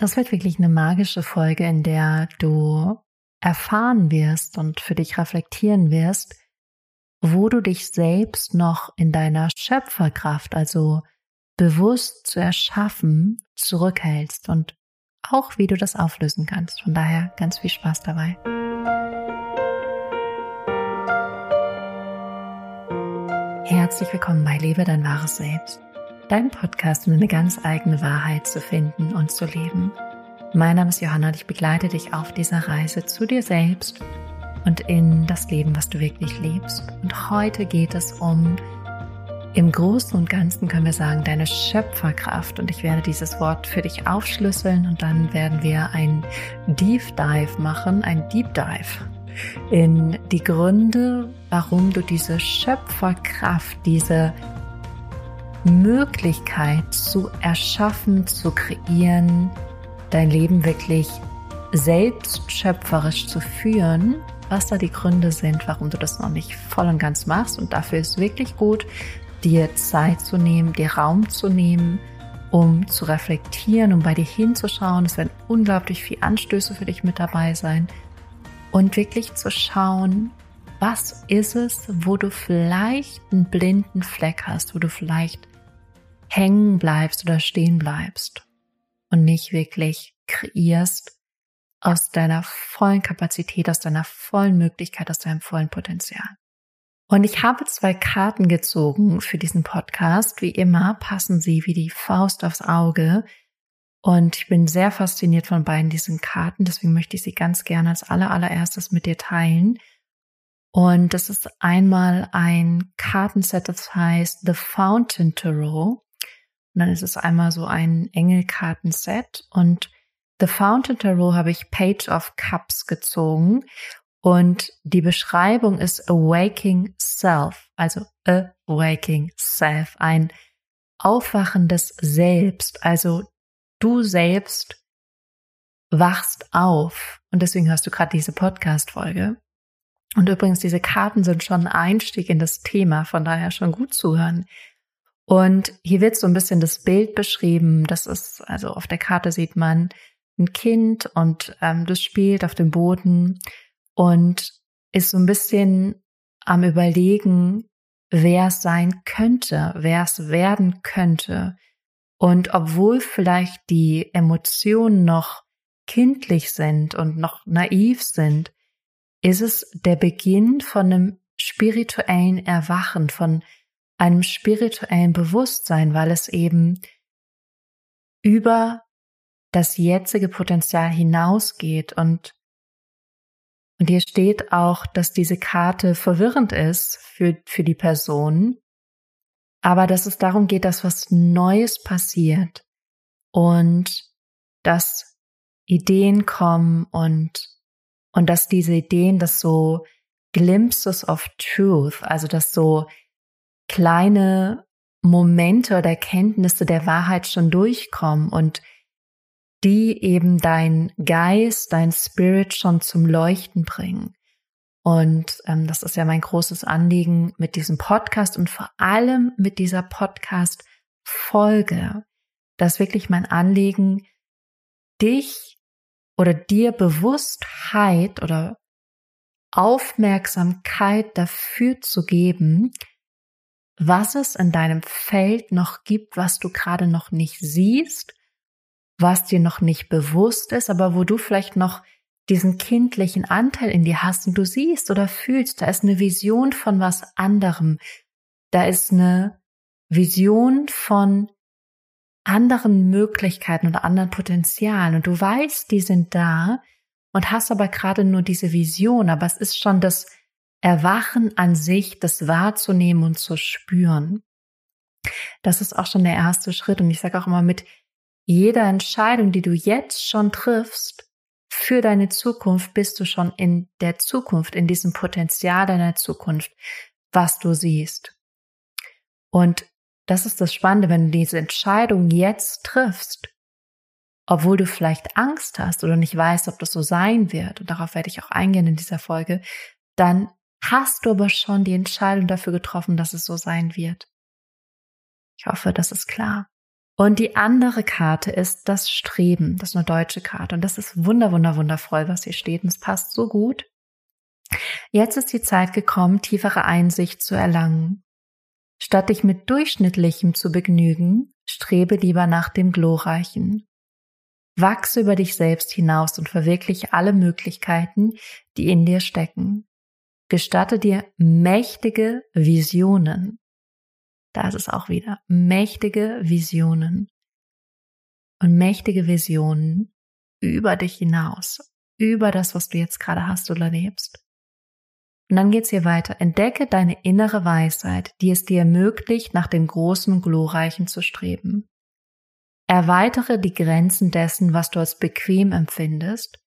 Das wird wirklich eine magische Folge, in der du erfahren wirst und für dich reflektieren wirst, wo du dich selbst noch in deiner Schöpferkraft, also bewusst zu erschaffen, zurückhältst und auch wie du das auflösen kannst. Von daher ganz viel Spaß dabei. Herzlich willkommen bei Lebe dein wahres Selbst dein Podcast, um eine ganz eigene Wahrheit zu finden und zu leben. Mein Name ist Johanna und ich begleite dich auf dieser Reise zu dir selbst und in das Leben, was du wirklich lebst. Und heute geht es um, im Großen und Ganzen können wir sagen, deine Schöpferkraft. Und ich werde dieses Wort für dich aufschlüsseln und dann werden wir ein Deep Dive machen, ein Deep Dive in die Gründe, warum du diese Schöpferkraft, diese Möglichkeit zu erschaffen, zu kreieren, dein Leben wirklich selbst schöpferisch zu führen, was da die Gründe sind, warum du das noch nicht voll und ganz machst. Und dafür ist wirklich gut, dir Zeit zu nehmen, dir Raum zu nehmen, um zu reflektieren, um bei dir hinzuschauen. Es werden unglaublich viele Anstöße für dich mit dabei sein. Und wirklich zu schauen, was ist es, wo du vielleicht einen blinden Fleck hast, wo du vielleicht hängen bleibst oder stehen bleibst und nicht wirklich kreierst aus deiner vollen Kapazität, aus deiner vollen Möglichkeit, aus deinem vollen Potenzial. Und ich habe zwei Karten gezogen für diesen Podcast. Wie immer passen sie wie die Faust aufs Auge. Und ich bin sehr fasziniert von beiden diesen Karten. Deswegen möchte ich sie ganz gerne als allererstes mit dir teilen. Und das ist einmal ein Kartenset, das heißt The Fountain Tarot. Und dann ist es einmal so ein Engelkartenset. Und The Fountain Tarot habe ich Page of Cups gezogen. Und die Beschreibung ist Awaking Self, also Awaking Self, ein aufwachendes Selbst, also du selbst wachst auf. Und deswegen hörst du gerade diese Podcast-Folge. Und übrigens, diese Karten sind schon ein Einstieg in das Thema, von daher schon gut zuhören. Und hier wird so ein bisschen das Bild beschrieben. Das ist, also auf der Karte sieht man ein Kind und ähm, das spielt auf dem Boden und ist so ein bisschen am Überlegen, wer es sein könnte, wer es werden könnte. Und obwohl vielleicht die Emotionen noch kindlich sind und noch naiv sind, ist es der Beginn von einem spirituellen Erwachen, von einem spirituellen Bewusstsein, weil es eben über das jetzige Potenzial hinausgeht. Und und hier steht auch, dass diese Karte verwirrend ist für, für die Person, aber dass es darum geht, dass was Neues passiert und dass Ideen kommen und, und dass diese Ideen, das so Glimpses of Truth, also dass so kleine Momente oder Erkenntnisse der Wahrheit schon durchkommen und die eben dein Geist, dein Spirit schon zum Leuchten bringen. Und ähm, das ist ja mein großes Anliegen mit diesem Podcast und vor allem mit dieser Podcast-Folge. Das ist wirklich mein Anliegen, dich oder dir Bewusstheit oder Aufmerksamkeit dafür zu geben, was es in deinem Feld noch gibt, was du gerade noch nicht siehst, was dir noch nicht bewusst ist, aber wo du vielleicht noch diesen kindlichen Anteil in dir hast und du siehst oder fühlst, da ist eine Vision von was anderem. Da ist eine Vision von anderen Möglichkeiten oder anderen Potenzialen und du weißt, die sind da und hast aber gerade nur diese Vision, aber es ist schon das Erwachen an sich, das wahrzunehmen und zu spüren. Das ist auch schon der erste Schritt. Und ich sage auch immer, mit jeder Entscheidung, die du jetzt schon triffst, für deine Zukunft bist du schon in der Zukunft, in diesem Potenzial deiner Zukunft, was du siehst. Und das ist das Spannende, wenn du diese Entscheidung jetzt triffst, obwohl du vielleicht Angst hast oder nicht weißt, ob das so sein wird, und darauf werde ich auch eingehen in dieser Folge, dann hast du aber schon die Entscheidung dafür getroffen, dass es so sein wird. Ich hoffe, das ist klar. Und die andere Karte ist das Streben. Das ist eine deutsche Karte. Und das ist wunder, wunder, wundervoll, was hier steht. Und es passt so gut. Jetzt ist die Zeit gekommen, tiefere Einsicht zu erlangen. Statt dich mit Durchschnittlichem zu begnügen, strebe lieber nach dem Glorreichen. Wachse über dich selbst hinaus und verwirkliche alle Möglichkeiten, die in dir stecken. Gestatte dir mächtige Visionen. Da ist es auch wieder. Mächtige Visionen. Und mächtige Visionen über dich hinaus. Über das, was du jetzt gerade hast oder lebst. Und dann geht's hier weiter. Entdecke deine innere Weisheit, die es dir ermöglicht, nach dem großen Glorreichen zu streben. Erweitere die Grenzen dessen, was du als bequem empfindest,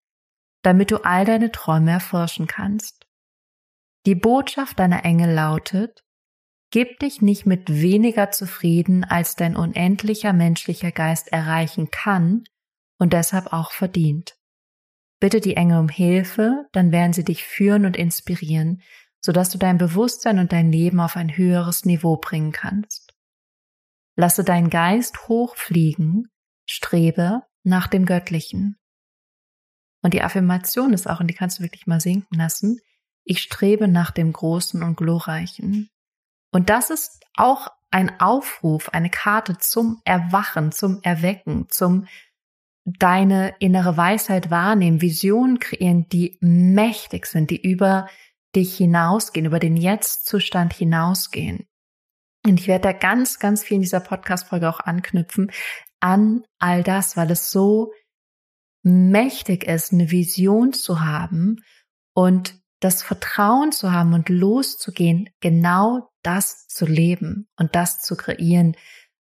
damit du all deine Träume erforschen kannst. Die Botschaft deiner Engel lautet, Gib dich nicht mit weniger zufrieden, als dein unendlicher menschlicher Geist erreichen kann und deshalb auch verdient. Bitte die Engel um Hilfe, dann werden sie dich führen und inspirieren, sodass du dein Bewusstsein und dein Leben auf ein höheres Niveau bringen kannst. Lasse deinen Geist hochfliegen, strebe nach dem Göttlichen. Und die Affirmation ist auch, und die kannst du wirklich mal sinken lassen, ich strebe nach dem Großen und Glorreichen. Und das ist auch ein Aufruf, eine Karte zum Erwachen, zum Erwecken, zum deine innere Weisheit wahrnehmen, Visionen kreieren, die mächtig sind, die über dich hinausgehen, über den Jetzt-Zustand hinausgehen. Und ich werde da ganz, ganz viel in dieser Podcast-Folge auch anknüpfen an all das, weil es so mächtig ist, eine Vision zu haben und das Vertrauen zu haben und loszugehen, genau das zu leben und das zu kreieren,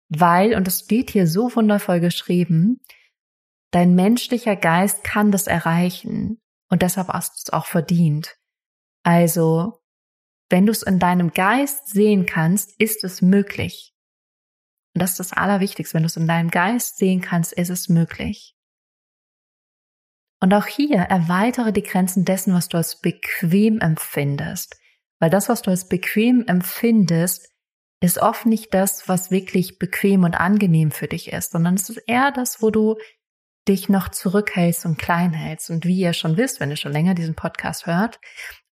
weil, und das steht hier so wundervoll geschrieben, dein menschlicher Geist kann das erreichen und deshalb hast du es auch verdient. Also, wenn du es in deinem Geist sehen kannst, ist es möglich. Und das ist das Allerwichtigste. Wenn du es in deinem Geist sehen kannst, ist es möglich. Und auch hier erweitere die Grenzen dessen, was du als bequem empfindest. Weil das, was du als bequem empfindest, ist oft nicht das, was wirklich bequem und angenehm für dich ist, sondern es ist eher das, wo du dich noch zurückhältst und klein hältst. Und wie ihr schon wisst, wenn ihr schon länger diesen Podcast hört,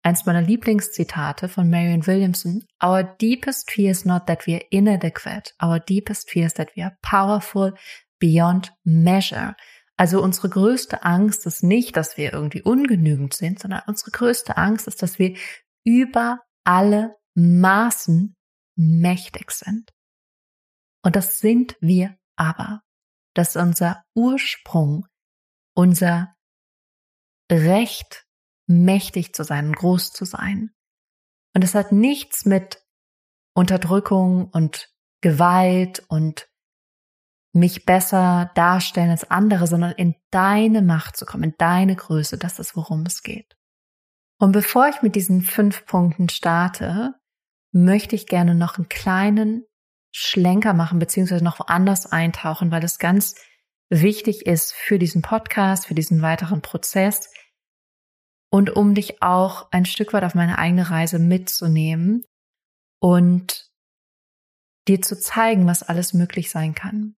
eins meiner Lieblingszitate von Marion Williamson, Our deepest fear is not that we are inadequate. Our deepest fear is that we are powerful beyond measure. Also unsere größte Angst ist nicht, dass wir irgendwie ungenügend sind, sondern unsere größte Angst ist, dass wir über alle Maßen mächtig sind. Und das sind wir aber. Das ist unser Ursprung, unser Recht, mächtig zu sein, groß zu sein. Und es hat nichts mit Unterdrückung und Gewalt und mich besser darstellen als andere, sondern in deine Macht zu kommen, in deine Größe. Das ist, worum es geht. Und bevor ich mit diesen fünf Punkten starte, möchte ich gerne noch einen kleinen Schlenker machen, beziehungsweise noch woanders eintauchen, weil es ganz wichtig ist für diesen Podcast, für diesen weiteren Prozess und um dich auch ein Stück weit auf meine eigene Reise mitzunehmen und dir zu zeigen, was alles möglich sein kann.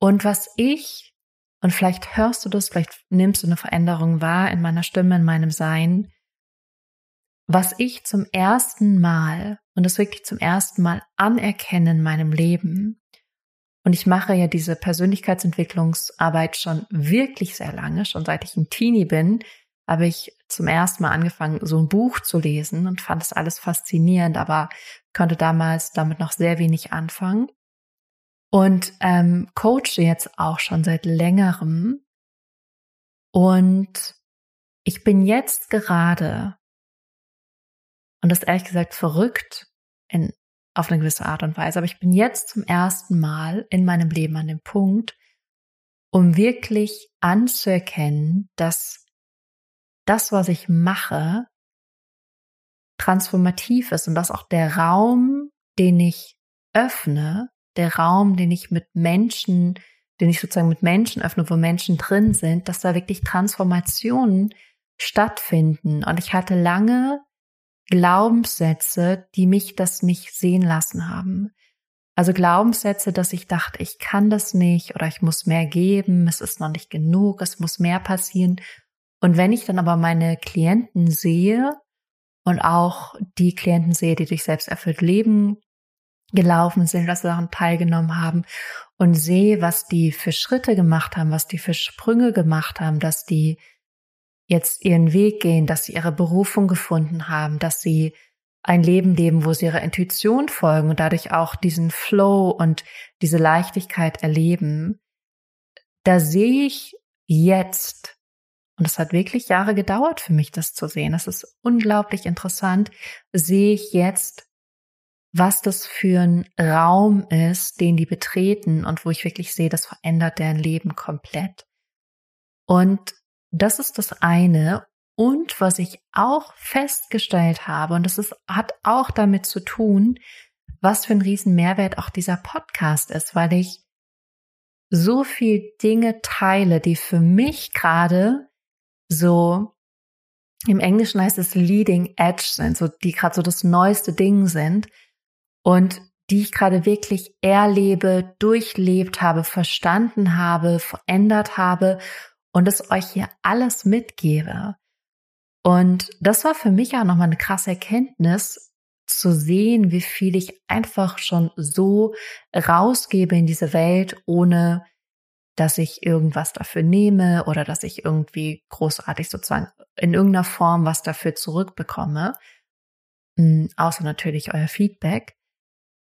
Und was ich, und vielleicht hörst du das, vielleicht nimmst du eine Veränderung wahr in meiner Stimme, in meinem Sein, was ich zum ersten Mal, und das wirklich zum ersten Mal anerkenne in meinem Leben, und ich mache ja diese Persönlichkeitsentwicklungsarbeit schon wirklich sehr lange, schon seit ich ein Teenie bin, habe ich zum ersten Mal angefangen, so ein Buch zu lesen und fand es alles faszinierend, aber konnte damals damit noch sehr wenig anfangen und ähm, coache jetzt auch schon seit längerem. Und ich bin jetzt gerade, und das ist ehrlich gesagt verrückt in, auf eine gewisse Art und Weise, aber ich bin jetzt zum ersten Mal in meinem Leben an dem Punkt, um wirklich anzuerkennen, dass das, was ich mache, transformativ ist und dass auch der Raum, den ich öffne, der Raum, den ich mit Menschen, den ich sozusagen mit Menschen öffne, wo Menschen drin sind, dass da wirklich Transformationen stattfinden. Und ich hatte lange Glaubenssätze, die mich das nicht sehen lassen haben. Also Glaubenssätze, dass ich dachte, ich kann das nicht oder ich muss mehr geben, es ist noch nicht genug, es muss mehr passieren. Und wenn ich dann aber meine Klienten sehe und auch die Klienten sehe, die durch selbsterfüllt Leben gelaufen sind, sie daran teilgenommen haben und sehe, was die für Schritte gemacht haben, was die für Sprünge gemacht haben, dass die jetzt ihren Weg gehen, dass sie ihre Berufung gefunden haben, dass sie ein Leben leben, wo sie ihrer Intuition folgen und dadurch auch diesen Flow und diese Leichtigkeit erleben, da sehe ich jetzt, und es hat wirklich Jahre gedauert für mich, das zu sehen, das ist unglaublich interessant, sehe ich jetzt, was das für ein Raum ist, den die betreten und wo ich wirklich sehe, das verändert deren Leben komplett. Und das ist das eine. Und was ich auch festgestellt habe, und das ist, hat auch damit zu tun, was für ein riesen Mehrwert auch dieser Podcast ist, weil ich so viel Dinge teile, die für mich gerade so im Englischen heißt es Leading Edge sind, so die gerade so das neueste Ding sind und die ich gerade wirklich erlebe, durchlebt habe, verstanden habe, verändert habe und es euch hier alles mitgebe. Und das war für mich auch nochmal eine krasse Erkenntnis, zu sehen, wie viel ich einfach schon so rausgebe in diese Welt, ohne dass ich irgendwas dafür nehme oder dass ich irgendwie großartig sozusagen in irgendeiner Form was dafür zurückbekomme, hm, außer natürlich euer Feedback.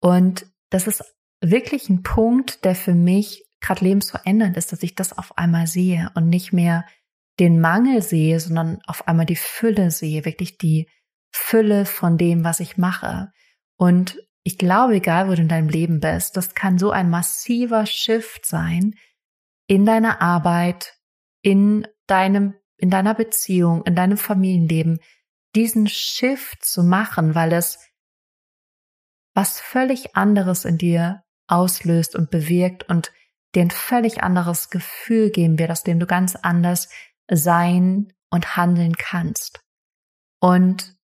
Und das ist wirklich ein Punkt, der für mich gerade lebensverändernd ist, dass ich das auf einmal sehe und nicht mehr den Mangel sehe, sondern auf einmal die Fülle sehe, wirklich die Fülle von dem, was ich mache. Und ich glaube, egal wo du in deinem Leben bist, das kann so ein massiver Shift sein in deiner Arbeit, in deinem, in deiner Beziehung, in deinem Familienleben, diesen Shift zu machen, weil es was völlig anderes in dir auslöst und bewirkt und dir ein völlig anderes Gefühl geben wird, aus dem du ganz anders sein und handeln kannst. Und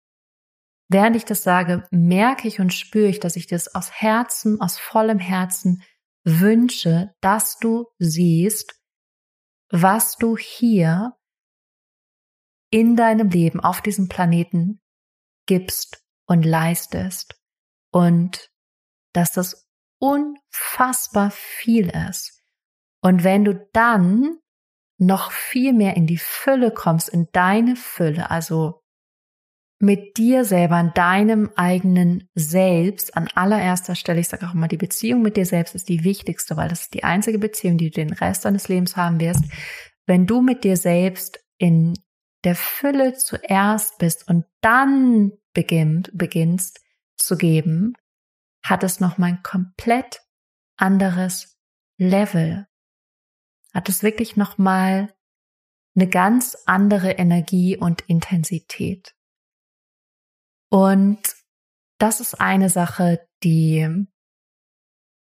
während ich das sage, merke ich und spüre ich, dass ich das aus Herzen, aus vollem Herzen wünsche, dass du siehst, was du hier in deinem Leben auf diesem Planeten gibst und leistest und dass das unfassbar viel ist. Und wenn du dann noch viel mehr in die Fülle kommst, in deine Fülle, also mit dir selber, in deinem eigenen Selbst, an allererster Stelle, ich sage auch immer, die Beziehung mit dir selbst ist die wichtigste, weil das ist die einzige Beziehung, die du den Rest deines Lebens haben wirst. Wenn du mit dir selbst in der Fülle zuerst bist und dann beginnt, beginnst zu geben, hat es nochmal ein komplett anderes Level hat es wirklich nochmal eine ganz andere Energie und Intensität. Und das ist eine Sache, die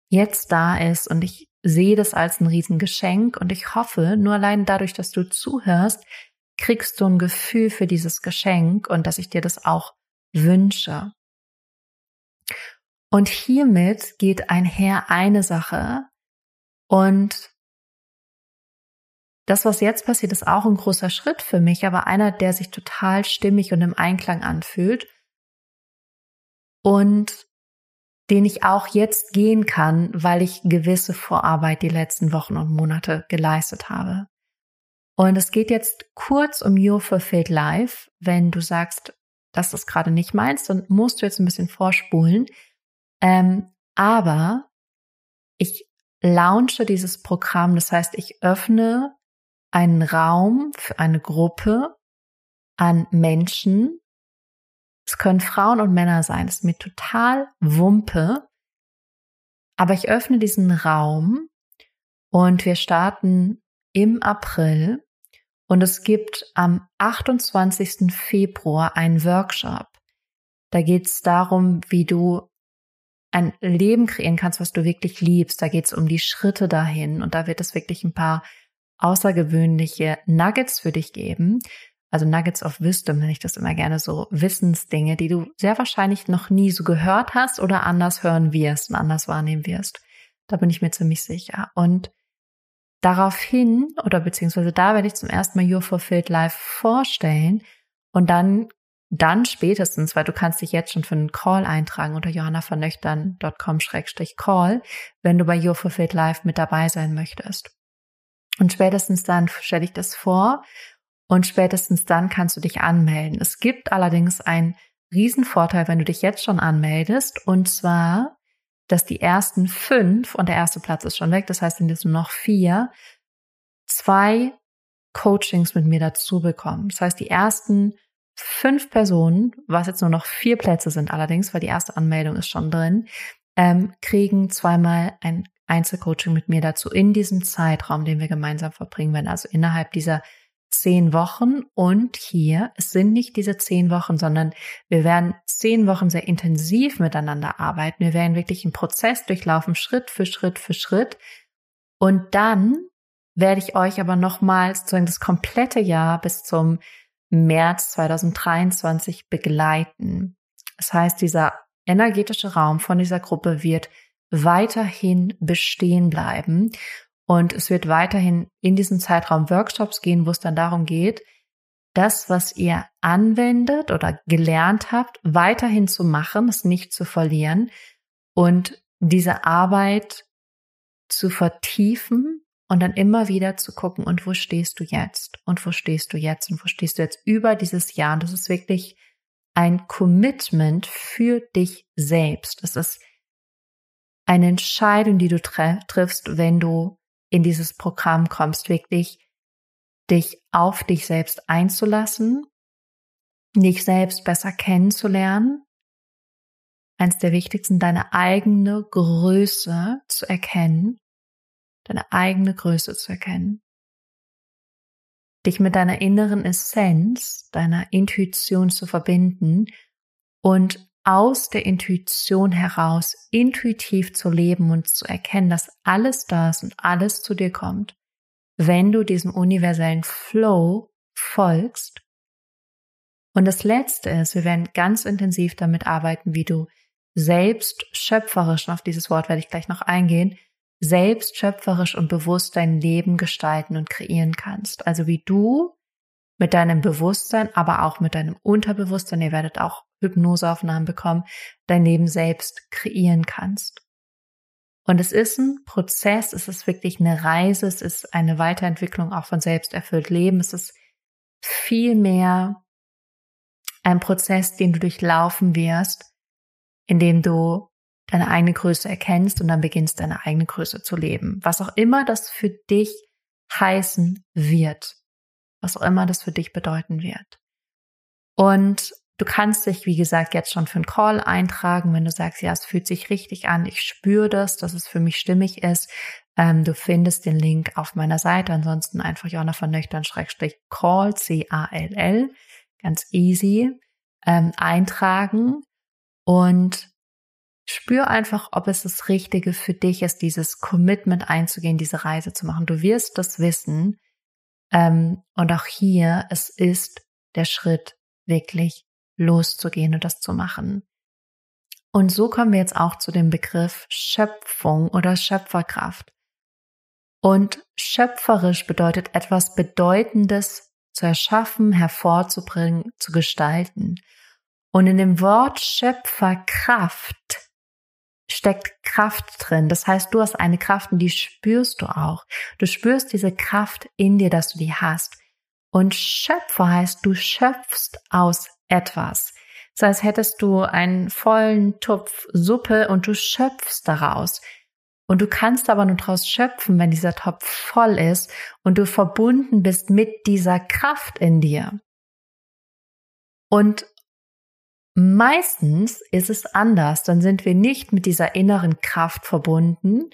jetzt da ist und ich sehe das als ein Riesengeschenk und ich hoffe, nur allein dadurch, dass du zuhörst, kriegst du ein Gefühl für dieses Geschenk und dass ich dir das auch wünsche. Und hiermit geht einher eine Sache und das, was jetzt passiert, ist auch ein großer Schritt für mich, aber einer, der sich total stimmig und im Einklang anfühlt und den ich auch jetzt gehen kann, weil ich gewisse Vorarbeit die letzten Wochen und Monate geleistet habe. Und es geht jetzt kurz um Your Fulfilled Life. Wenn du sagst, das gerade nicht meinst, dann musst du jetzt ein bisschen vorspulen. Ähm, aber ich launche dieses Programm, das heißt, ich öffne einen Raum für eine Gruppe an Menschen. Es können Frauen und Männer sein, das ist mir total Wumpe. Aber ich öffne diesen Raum und wir starten im April und es gibt am 28. Februar einen Workshop. Da geht es darum, wie du ein Leben kreieren kannst, was du wirklich liebst. Da geht es um die Schritte dahin und da wird es wirklich ein paar außergewöhnliche Nuggets für dich geben. also Nuggets of Wisdom nenne ich das immer gerne so, Wissensdinge, die du sehr wahrscheinlich noch nie so gehört hast oder anders hören wirst und anders wahrnehmen wirst. Da bin ich mir ziemlich sicher. Und daraufhin, oder beziehungsweise da werde ich zum ersten Mal Your Fulfilled Life vorstellen und dann dann spätestens, weil du kannst dich jetzt schon für einen Call eintragen unter johannavernöchtern.com-call, wenn du bei Your Fulfilled Life mit dabei sein möchtest. Und spätestens dann stelle ich das vor und spätestens dann kannst du dich anmelden. Es gibt allerdings einen Riesenvorteil, wenn du dich jetzt schon anmeldest und zwar, dass die ersten fünf und der erste Platz ist schon weg, das heißt, sind jetzt nur noch vier, zwei Coachings mit mir dazu bekommen. Das heißt, die ersten fünf Personen, was jetzt nur noch vier Plätze sind allerdings, weil die erste Anmeldung ist schon drin, ähm, kriegen zweimal ein Einzelcoaching mit mir dazu in diesem Zeitraum, den wir gemeinsam verbringen werden, also innerhalb dieser zehn Wochen. Und hier, es sind nicht diese zehn Wochen, sondern wir werden zehn Wochen sehr intensiv miteinander arbeiten. Wir werden wirklich einen Prozess durchlaufen, Schritt für Schritt für Schritt. Und dann werde ich euch aber nochmals sozusagen das komplette Jahr bis zum März 2023 begleiten. Das heißt, dieser energetische Raum von dieser Gruppe wird weiterhin bestehen bleiben und es wird weiterhin in diesem Zeitraum Workshops gehen, wo es dann darum geht, das, was ihr anwendet oder gelernt habt, weiterhin zu machen, es nicht zu verlieren und diese Arbeit zu vertiefen und dann immer wieder zu gucken, und wo stehst du jetzt? Und wo stehst du jetzt? Und wo stehst du jetzt über dieses Jahr? Und das ist wirklich ein Commitment für dich selbst. Das ist eine Entscheidung, die du triffst, wenn du in dieses Programm kommst, wirklich dich auf dich selbst einzulassen, dich selbst besser kennenzulernen. Eins der wichtigsten, deine eigene Größe zu erkennen deine eigene Größe zu erkennen. Dich mit deiner inneren Essenz, deiner Intuition zu verbinden und aus der Intuition heraus intuitiv zu leben und zu erkennen, dass alles da ist und alles zu dir kommt, wenn du diesem universellen Flow folgst. Und das Letzte ist, wir werden ganz intensiv damit arbeiten, wie du selbst schöpferisch, auf dieses Wort werde ich gleich noch eingehen, selbst schöpferisch und bewusst dein Leben gestalten und kreieren kannst. Also wie du mit deinem Bewusstsein, aber auch mit deinem Unterbewusstsein, ihr werdet auch Hypnoseaufnahmen bekommen, dein Leben selbst kreieren kannst. Und es ist ein Prozess, es ist wirklich eine Reise, es ist eine Weiterentwicklung auch von selbsterfüllt Leben, es ist viel mehr ein Prozess, den du durchlaufen wirst, in dem du deine eigene Größe erkennst und dann beginnst deine eigene Größe zu leben. Was auch immer das für dich heißen wird. Was auch immer das für dich bedeuten wird. Und du kannst dich, wie gesagt, jetzt schon für einen Call eintragen, wenn du sagst, ja, es fühlt sich richtig an, ich spüre das, dass es für mich stimmig ist. Ähm, du findest den Link auf meiner Seite. Ansonsten einfach Jonna von Nöchtern Schrägstrich Call, C-A-L-L. Ganz easy. Ähm, eintragen. Und Spür einfach, ob es das Richtige für dich ist, dieses Commitment einzugehen, diese Reise zu machen. Du wirst das wissen. Ähm, und auch hier, es ist der Schritt, wirklich loszugehen und das zu machen. Und so kommen wir jetzt auch zu dem Begriff Schöpfung oder Schöpferkraft. Und schöpferisch bedeutet etwas Bedeutendes zu erschaffen, hervorzubringen, zu gestalten. Und in dem Wort Schöpferkraft steckt Kraft drin. Das heißt, du hast eine Kraft und die spürst du auch. Du spürst diese Kraft in dir, dass du die hast. Und Schöpfer heißt, du schöpfst aus etwas. Das heißt, hättest du einen vollen Topf Suppe und du schöpfst daraus. Und du kannst aber nur daraus schöpfen, wenn dieser Topf voll ist und du verbunden bist mit dieser Kraft in dir. Und Meistens ist es anders, dann sind wir nicht mit dieser inneren Kraft verbunden,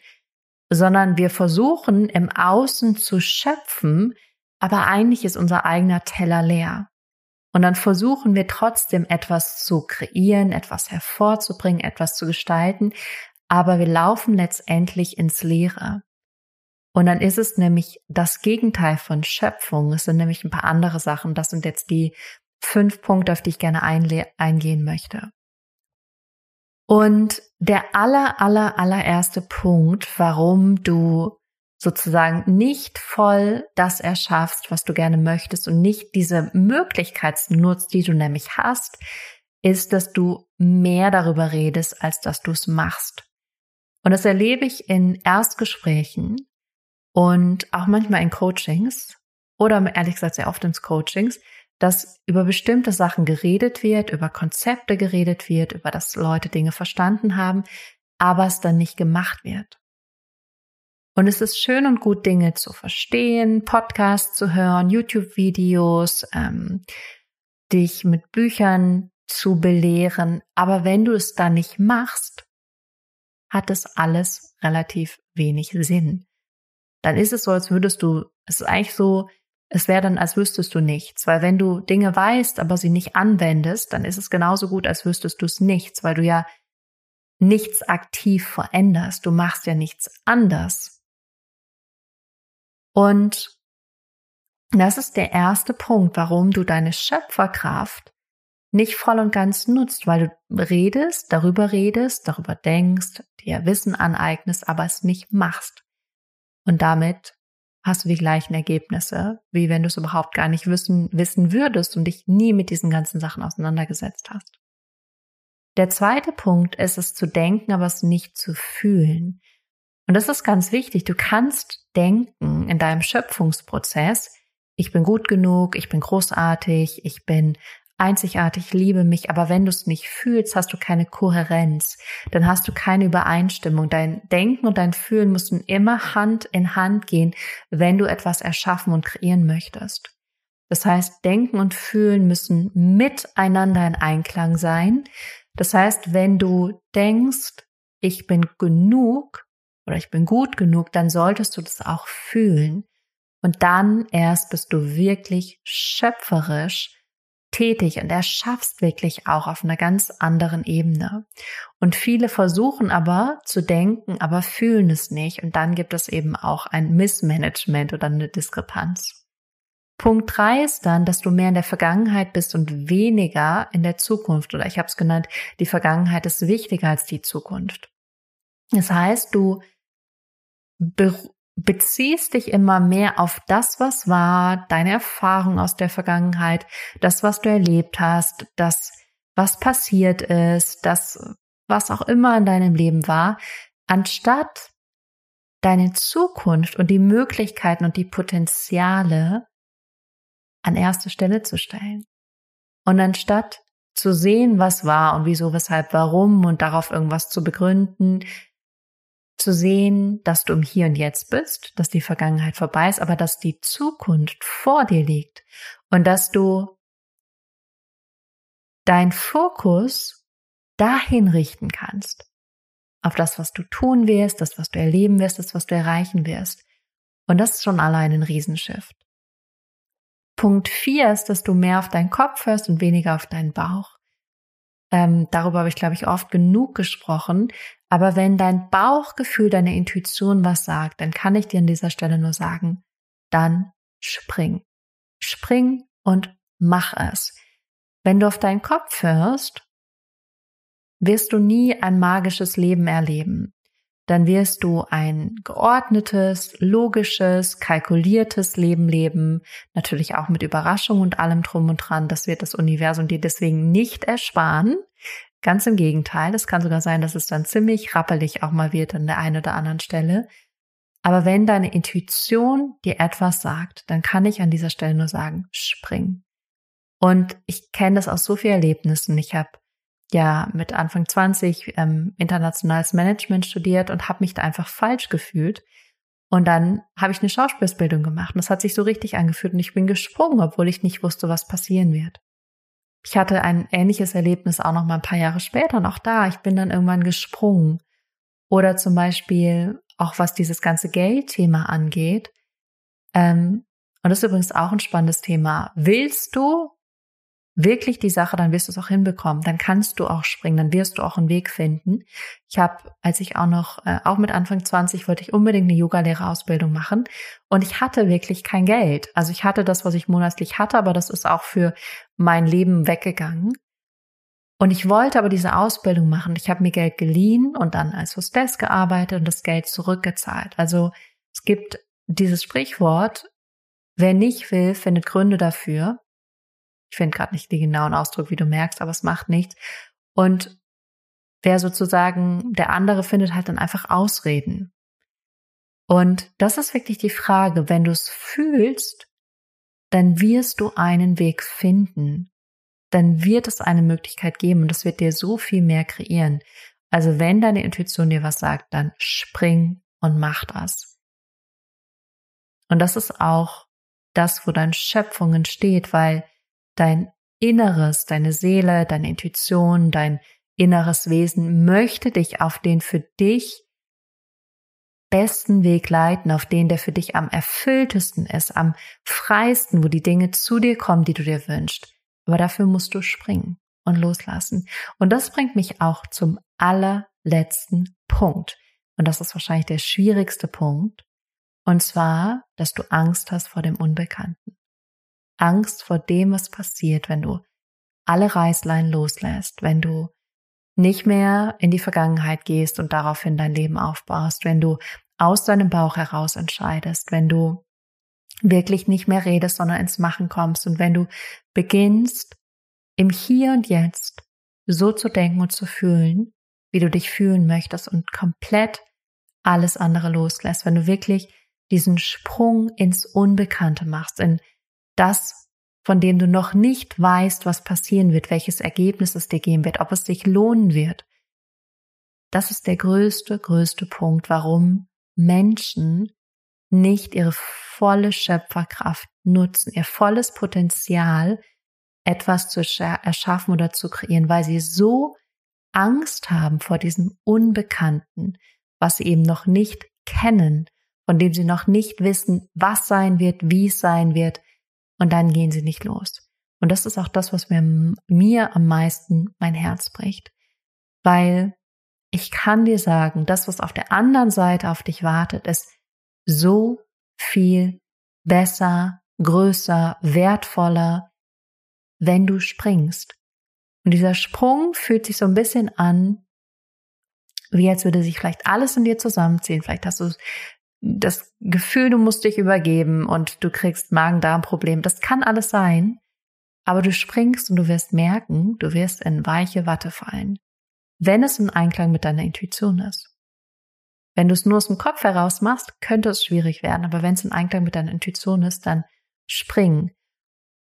sondern wir versuchen im Außen zu schöpfen, aber eigentlich ist unser eigener Teller leer. Und dann versuchen wir trotzdem etwas zu kreieren, etwas hervorzubringen, etwas zu gestalten, aber wir laufen letztendlich ins Leere. Und dann ist es nämlich das Gegenteil von Schöpfung. Es sind nämlich ein paar andere Sachen. Das sind jetzt die fünf Punkte, auf die ich gerne eingehen möchte. Und der aller, aller, allererste Punkt, warum du sozusagen nicht voll das erschaffst, was du gerne möchtest und nicht diese Möglichkeit nutzt, die du nämlich hast, ist, dass du mehr darüber redest, als dass du es machst. Und das erlebe ich in Erstgesprächen und auch manchmal in Coachings oder ehrlich gesagt sehr oft in Coachings, dass über bestimmte Sachen geredet wird, über Konzepte geredet wird, über das Leute Dinge verstanden haben, aber es dann nicht gemacht wird. Und es ist schön und gut, Dinge zu verstehen, Podcasts zu hören, YouTube-Videos, ähm, dich mit Büchern zu belehren. Aber wenn du es dann nicht machst, hat es alles relativ wenig Sinn. Dann ist es so, als würdest du, es ist eigentlich so, es wäre dann, als wüsstest du nichts. Weil wenn du Dinge weißt, aber sie nicht anwendest, dann ist es genauso gut, als wüsstest du es nichts, weil du ja nichts aktiv veränderst. Du machst ja nichts anders. Und das ist der erste Punkt, warum du deine Schöpferkraft nicht voll und ganz nutzt, weil du redest, darüber redest, darüber denkst, dir Wissen aneignest, aber es nicht machst. Und damit hast du die gleichen Ergebnisse, wie wenn du es überhaupt gar nicht wissen, wissen würdest und dich nie mit diesen ganzen Sachen auseinandergesetzt hast. Der zweite Punkt ist es zu denken, aber es nicht zu fühlen. Und das ist ganz wichtig. Du kannst denken in deinem Schöpfungsprozess, ich bin gut genug, ich bin großartig, ich bin einzigartig, liebe mich, aber wenn du es nicht fühlst, hast du keine Kohärenz, dann hast du keine Übereinstimmung. Dein Denken und dein Fühlen müssen immer Hand in Hand gehen, wenn du etwas erschaffen und kreieren möchtest. Das heißt, Denken und Fühlen müssen miteinander in Einklang sein. Das heißt, wenn du denkst, ich bin genug, oder ich bin gut genug, dann solltest du das auch fühlen. Und dann erst bist du wirklich schöpferisch tätig und erschaffst wirklich auch auf einer ganz anderen Ebene. Und viele versuchen aber zu denken, aber fühlen es nicht. Und dann gibt es eben auch ein Missmanagement oder eine Diskrepanz. Punkt drei ist dann, dass du mehr in der Vergangenheit bist und weniger in der Zukunft. Oder ich habe es genannt, die Vergangenheit ist wichtiger als die Zukunft. Das heißt, du beziehst dich immer mehr auf das, was war, deine Erfahrung aus der Vergangenheit, das, was du erlebt hast, das, was passiert ist, das, was auch immer in deinem Leben war, anstatt deine Zukunft und die Möglichkeiten und die Potenziale an erste Stelle zu stellen. Und anstatt zu sehen, was war und wieso, weshalb, warum und darauf irgendwas zu begründen, zu sehen, dass du im Hier und Jetzt bist, dass die Vergangenheit vorbei ist, aber dass die Zukunft vor dir liegt und dass du dein Fokus dahin richten kannst, auf das, was du tun wirst, das, was du erleben wirst, das, was du erreichen wirst. Und das ist schon allein ein Riesenschiff. Punkt vier ist, dass du mehr auf deinen Kopf hörst und weniger auf deinen Bauch. Ähm, darüber habe ich, glaube ich, oft genug gesprochen. Aber wenn dein Bauchgefühl, deine Intuition was sagt, dann kann ich dir an dieser Stelle nur sagen, dann spring. Spring und mach es. Wenn du auf deinen Kopf hörst, wirst du nie ein magisches Leben erleben. Dann wirst du ein geordnetes, logisches, kalkuliertes Leben leben, natürlich auch mit Überraschung und allem drum und dran. Das wird das Universum dir deswegen nicht ersparen. Ganz im Gegenteil, es kann sogar sein, dass es dann ziemlich rappelig auch mal wird an der einen oder anderen Stelle. Aber wenn deine Intuition dir etwas sagt, dann kann ich an dieser Stelle nur sagen, spring. Und ich kenne das aus so vielen Erlebnissen. Ich habe ja mit Anfang 20 ähm, internationales Management studiert und habe mich da einfach falsch gefühlt. Und dann habe ich eine Schauspielsbildung gemacht und das hat sich so richtig angefühlt und ich bin gesprungen, obwohl ich nicht wusste, was passieren wird. Ich hatte ein ähnliches Erlebnis auch noch mal ein paar Jahre später noch da. Ich bin dann irgendwann gesprungen. Oder zum Beispiel auch was dieses ganze Geldthema angeht. Ähm, und das ist übrigens auch ein spannendes Thema. Willst du wirklich die Sache, dann wirst du es auch hinbekommen. Dann kannst du auch springen, dann wirst du auch einen Weg finden. Ich habe, als ich auch noch, äh, auch mit Anfang 20, wollte ich unbedingt eine Yogalehrerausbildung machen. Und ich hatte wirklich kein Geld. Also ich hatte das, was ich monatlich hatte, aber das ist auch für mein Leben weggegangen. Und ich wollte aber diese Ausbildung machen. Ich habe mir Geld geliehen und dann als Hostess gearbeitet und das Geld zurückgezahlt. Also es gibt dieses Sprichwort, wer nicht will, findet Gründe dafür. Ich finde gerade nicht den genauen Ausdruck, wie du merkst, aber es macht nichts. Und wer sozusagen, der andere findet halt dann einfach Ausreden. Und das ist wirklich die Frage, wenn du es fühlst, dann wirst du einen Weg finden. Dann wird es eine Möglichkeit geben und das wird dir so viel mehr kreieren. Also wenn deine Intuition dir was sagt, dann spring und mach das. Und das ist auch das, wo dein Schöpfung entsteht, weil dein Inneres, deine Seele, deine Intuition, dein inneres Wesen möchte dich auf den für dich besten Weg leiten, auf den, der für dich am erfülltesten ist, am freisten, wo die Dinge zu dir kommen, die du dir wünschst. Aber dafür musst du springen und loslassen. Und das bringt mich auch zum allerletzten Punkt. Und das ist wahrscheinlich der schwierigste Punkt. Und zwar, dass du Angst hast vor dem Unbekannten. Angst vor dem, was passiert, wenn du alle Reißlein loslässt, wenn du nicht mehr in die Vergangenheit gehst und daraufhin dein Leben aufbaust, wenn du aus deinem Bauch heraus entscheidest, wenn du wirklich nicht mehr redest, sondern ins Machen kommst und wenn du beginnst, im Hier und Jetzt so zu denken und zu fühlen, wie du dich fühlen möchtest und komplett alles andere loslässt, wenn du wirklich diesen Sprung ins Unbekannte machst, in das, von dem du noch nicht weißt, was passieren wird, welches Ergebnis es dir geben wird, ob es dich lohnen wird. Das ist der größte, größte Punkt, warum Menschen nicht ihre volle Schöpferkraft nutzen, ihr volles Potenzial, etwas zu erschaffen oder zu kreieren, weil sie so Angst haben vor diesem Unbekannten, was sie eben noch nicht kennen, von dem sie noch nicht wissen, was sein wird, wie es sein wird, und dann gehen sie nicht los. Und das ist auch das, was mir, mir am meisten mein Herz bricht. Weil ich kann dir sagen, das, was auf der anderen Seite auf dich wartet, ist so viel besser, größer, wertvoller, wenn du springst. Und dieser Sprung fühlt sich so ein bisschen an, wie als würde sich vielleicht alles in dir zusammenziehen. Vielleicht hast du das Gefühl, du musst dich übergeben und du kriegst Magen-Darm-Problem. Das kann alles sein. Aber du springst und du wirst merken, du wirst in weiche Watte fallen. Wenn es im Einklang mit deiner Intuition ist. Wenn du es nur aus dem Kopf heraus machst, könnte es schwierig werden. Aber wenn es in Einklang mit deiner Intuition ist, dann spring.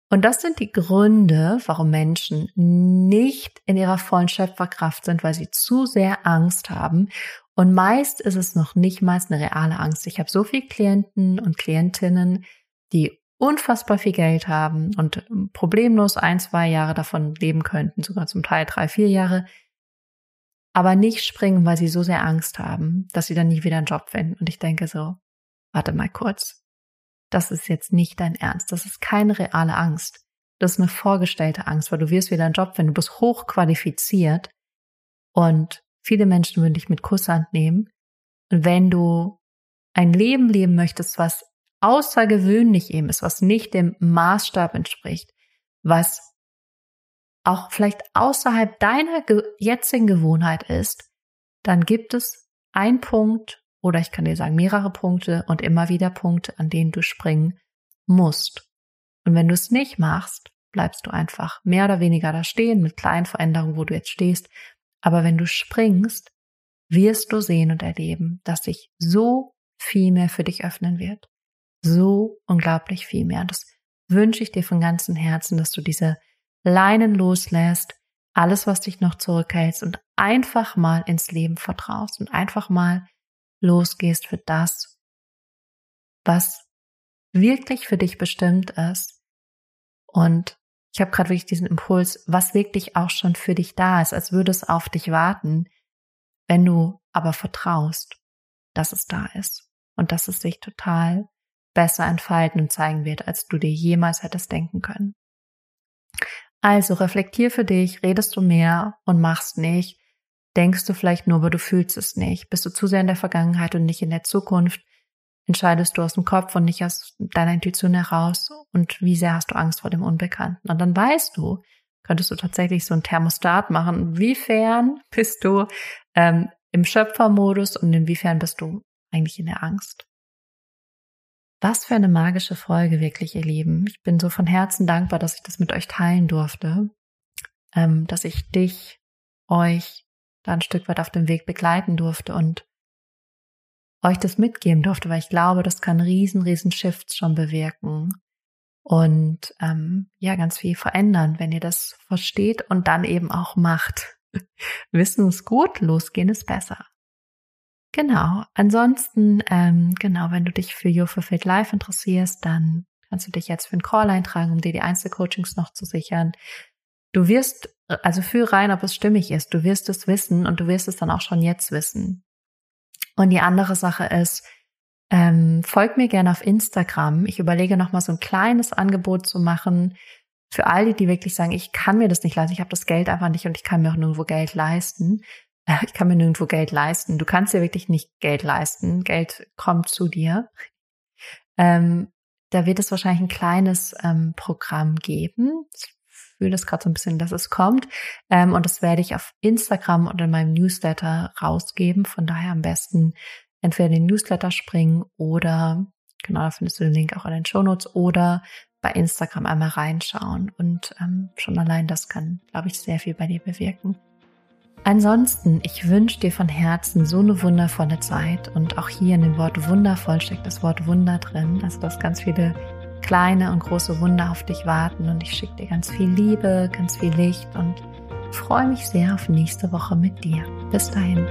Und das sind die Gründe, warum Menschen nicht in ihrer vollen Schöpferkraft sind, weil sie zu sehr Angst haben und meist ist es noch nicht mal eine reale Angst. Ich habe so viele Klienten und Klientinnen, die unfassbar viel Geld haben und problemlos ein, zwei Jahre davon leben könnten, sogar zum Teil drei, vier Jahre, aber nicht springen, weil sie so sehr Angst haben, dass sie dann nie wieder einen Job finden. Und ich denke so, warte mal kurz. Das ist jetzt nicht dein Ernst. Das ist keine reale Angst. Das ist eine vorgestellte Angst, weil du wirst wieder einen Job finden. Du bist hochqualifiziert und Viele Menschen würden dich mit Kusshand nehmen. Und wenn du ein Leben leben möchtest, was außergewöhnlich eben ist, was nicht dem Maßstab entspricht, was auch vielleicht außerhalb deiner jetzigen Gewohnheit ist, dann gibt es ein Punkt oder ich kann dir sagen mehrere Punkte und immer wieder Punkte, an denen du springen musst. Und wenn du es nicht machst, bleibst du einfach mehr oder weniger da stehen mit kleinen Veränderungen, wo du jetzt stehst aber wenn du springst, wirst du sehen und erleben, dass sich so viel mehr für dich öffnen wird. So unglaublich viel mehr. Und das wünsche ich dir von ganzem Herzen, dass du diese Leinen loslässt, alles, was dich noch zurückhältst und einfach mal ins Leben vertraust und einfach mal losgehst für das, was wirklich für dich bestimmt ist und ich habe gerade wirklich diesen Impuls, was wirklich auch schon für dich da ist, als würde es auf dich warten, wenn du aber vertraust, dass es da ist und dass es sich total besser entfalten und zeigen wird, als du dir jemals hättest denken können. Also reflektier für dich, redest du mehr und machst nicht. Denkst du vielleicht nur, aber du fühlst es nicht. Bist du zu sehr in der Vergangenheit und nicht in der Zukunft? Entscheidest du aus dem Kopf und nicht aus deiner Intuition heraus? Und wie sehr hast du Angst vor dem Unbekannten? Und dann weißt du, könntest du tatsächlich so ein Thermostat machen. Inwiefern bist du ähm, im Schöpfermodus und inwiefern bist du eigentlich in der Angst? Was für eine magische Folge wirklich, ihr Lieben. Ich bin so von Herzen dankbar, dass ich das mit euch teilen durfte, ähm, dass ich dich, euch da ein Stück weit auf dem Weg begleiten durfte und euch das mitgeben durfte, weil ich glaube, das kann riesen, riesen Shifts schon bewirken und ähm, ja, ganz viel verändern, wenn ihr das versteht und dann eben auch macht. Wissen ist gut, losgehen ist besser. Genau. Ansonsten, ähm, genau, wenn du dich für Your Fulfilled Life interessierst, dann kannst du dich jetzt für einen Call eintragen, um dir die Einzelcoachings noch zu sichern. Du wirst, also für rein, ob es stimmig ist, du wirst es wissen und du wirst es dann auch schon jetzt wissen. Und die andere Sache ist, ähm, folgt mir gerne auf Instagram. Ich überlege nochmal so ein kleines Angebot zu machen für alle, die wirklich sagen, ich kann mir das nicht leisten, ich habe das Geld einfach nicht und ich kann mir auch nirgendwo Geld leisten. Äh, ich kann mir nirgendwo Geld leisten. Du kannst dir wirklich nicht Geld leisten. Geld kommt zu dir. Ähm, da wird es wahrscheinlich ein kleines ähm, Programm geben. Fühle es gerade so ein bisschen, dass es kommt. Ähm, und das werde ich auf Instagram und in meinem Newsletter rausgeben. Von daher am besten entweder den Newsletter springen oder, genau, da findest du den Link auch in den Shownotes oder bei Instagram einmal reinschauen. Und ähm, schon allein das kann, glaube ich, sehr viel bei dir bewirken. Ansonsten, ich wünsche dir von Herzen so eine wundervolle Zeit und auch hier in dem Wort wundervoll steckt das Wort Wunder drin, also dass ganz viele kleine und große Wunder auf dich warten und ich schicke dir ganz viel Liebe, ganz viel Licht und freue mich sehr auf nächste Woche mit dir. Bis dahin.